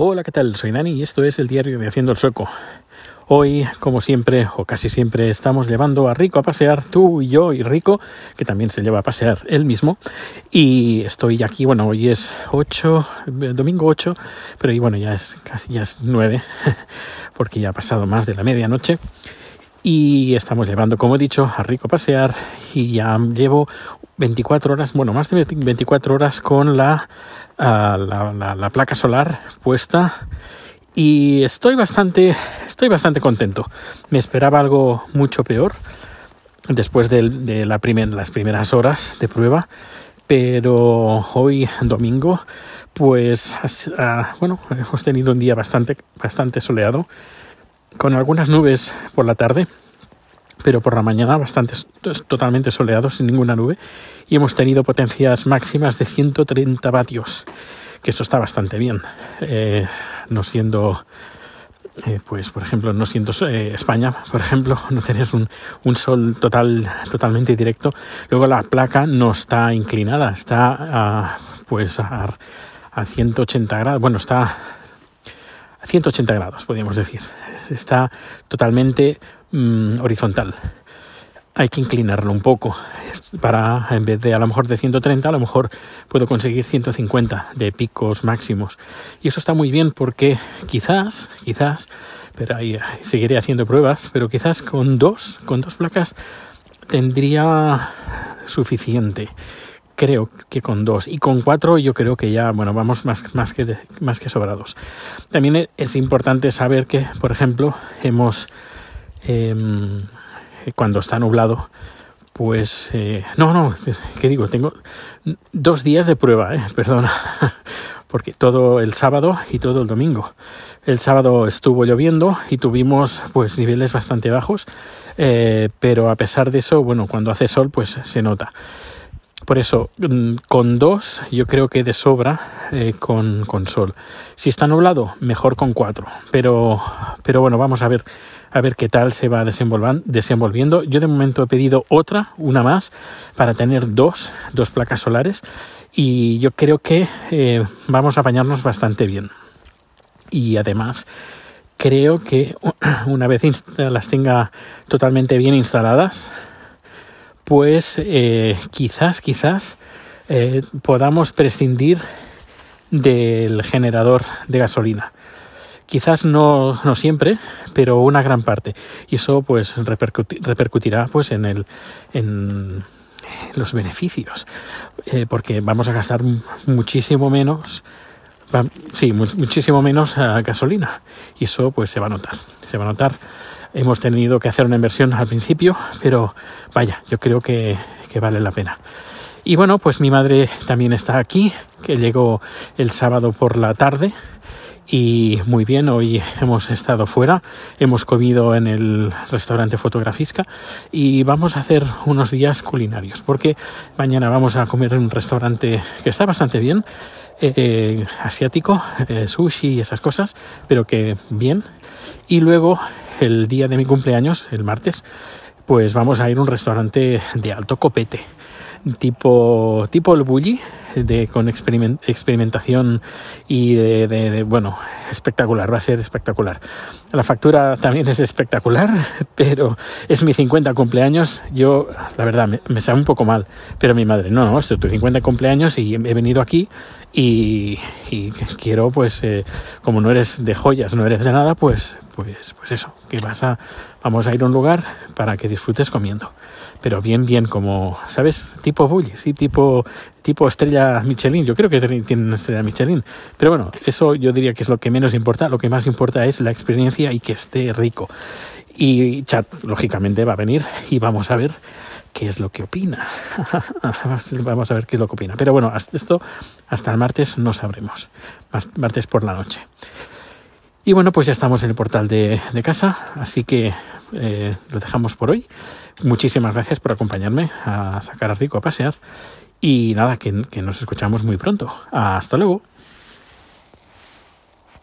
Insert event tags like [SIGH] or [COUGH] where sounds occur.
Hola, ¿qué tal? Soy Nani y esto es el diario de Haciendo el Sueco. Hoy, como siempre, o casi siempre, estamos llevando a Rico a pasear, tú y yo y Rico, que también se lleva a pasear él mismo. Y estoy aquí, bueno, hoy es 8, domingo 8, pero bueno, ya es casi ya es 9, [LAUGHS] porque ya ha pasado más de la medianoche. Y estamos llevando, como he dicho, a Rico a pasear y ya llevo 24 horas, bueno, más de 24 horas con la la, placa solar puesta y estoy bastante, estoy bastante contento. Me esperaba algo mucho peor después de, la las primeras horas de prueba, pero hoy domingo, pues bueno, hemos tenido un día bastante, bastante soleado, con algunas nubes por la tarde pero por la mañana bastante totalmente soleado, sin ninguna nube, y hemos tenido potencias máximas de 130 vatios, que eso está bastante bien, eh, no siendo, eh, pues por ejemplo, no siendo eh, España, por ejemplo, [LAUGHS] no tener un, un, sol total, totalmente directo. Luego la placa no está inclinada, está a, pues a, a 180 grados, bueno, está a 180 grados, podríamos decir. Está totalmente Mm, horizontal. Hay que inclinarlo un poco. Para, en vez de a lo mejor de 130, a lo mejor puedo conseguir 150 de picos máximos. Y eso está muy bien porque quizás, quizás, pero ahí seguiré haciendo pruebas, pero quizás con dos, con dos placas tendría suficiente creo que con dos y con cuatro yo creo que ya bueno vamos más, más que más que sobrados también es importante saber que por ejemplo hemos Em, cuando está nublado, pues eh, no, no, ¿qué digo? Tengo dos días de prueba, eh, [LAUGHS] perdona, porque todo el sábado y todo el domingo. El sábado estuvo lloviendo y tuvimos pues niveles bastante bajos, eh, pero a pesar de eso, bueno, cuando hace sol pues se nota. Por eso, mm, con dos, yo creo que de sobra eh, con, con, sol. Si está nublado, mejor con cuatro. Pero, pero bueno, vamos a ver, a ver qué tal se va desenvolviendo. Yo de momento he pedido otra, una más, para tener dos, dos placas solares. Y yo creo que eh, vamos a apañarnos bastante bien. Y además, creo que [CLEARS THROAT] una vez las tenga totalmente bien instaladas, pues eh, quizás, quizás eh, podamos prescindir del generador de gasolina. Quizás no, no, siempre, pero una gran parte. Y eso pues repercutirá pues en el en los beneficios. Eh, porque vamos a gastar muchísimo menos sí, muchísimo menos gasolina. Y eso pues se va a notar. Se va a notar Hemos tenido que hacer una inversión al principio, pero vaya, yo creo que, vale la pena. Y bueno, pues mi madre también está aquí, que llegó el sábado por la tarde. Y muy bien, hoy hemos estado fuera, hemos comido en el restaurante Fotografisca y vamos a hacer unos días culinarios, porque mañana vamos a comer en un restaurante que está bastante bien, eh, asiático, eh, sushi y esas cosas, pero que bien. Y luego el día de mi cumpleaños, el martes, pues vamos a ir a un restaurante de alto copete, tipo, tipo el Bulli, de, con experimentación y de, bueno, espectacular, va a ser espectacular. La factura también es espectacular, [LAUGHS] pero es mi 50 cumpleaños. Yo, la verdad, me, me sabe un poco mal, pero mi madre, no, no, esto es tu 50 cumpleaños y he venido aquí y, quiero, pues, eh, como no eres de joyas, no eres de nada, pues, pues, pues eso, que vas a, vamos a ir a un lugar para que disfrutes comiendo. Pero bien, bien, como, ¿sabes? Tipo bully, sí, tipo, tipo estrella Michelin. Yo creo que tienen estrella Michelin. Pero bueno, eso yo diría que es lo que menos importa. Lo que más importa es la experiencia y que esté rico. Y Chat, lógicamente, va a venir y vamos a ver qué es lo que opina. [LAUGHS] vamos a ver qué es lo que opina. Pero bueno, hasta esto, hasta el martes no sabremos. Martes por la noche. Y bueno, pues ya estamos en el portal de, casa, así que eh, lo dejamos por hoy. Muchísimas gracias por acompañarme a sacar a Rico a pasear. Y nada, que nos escuchamos muy pronto. Hasta luego.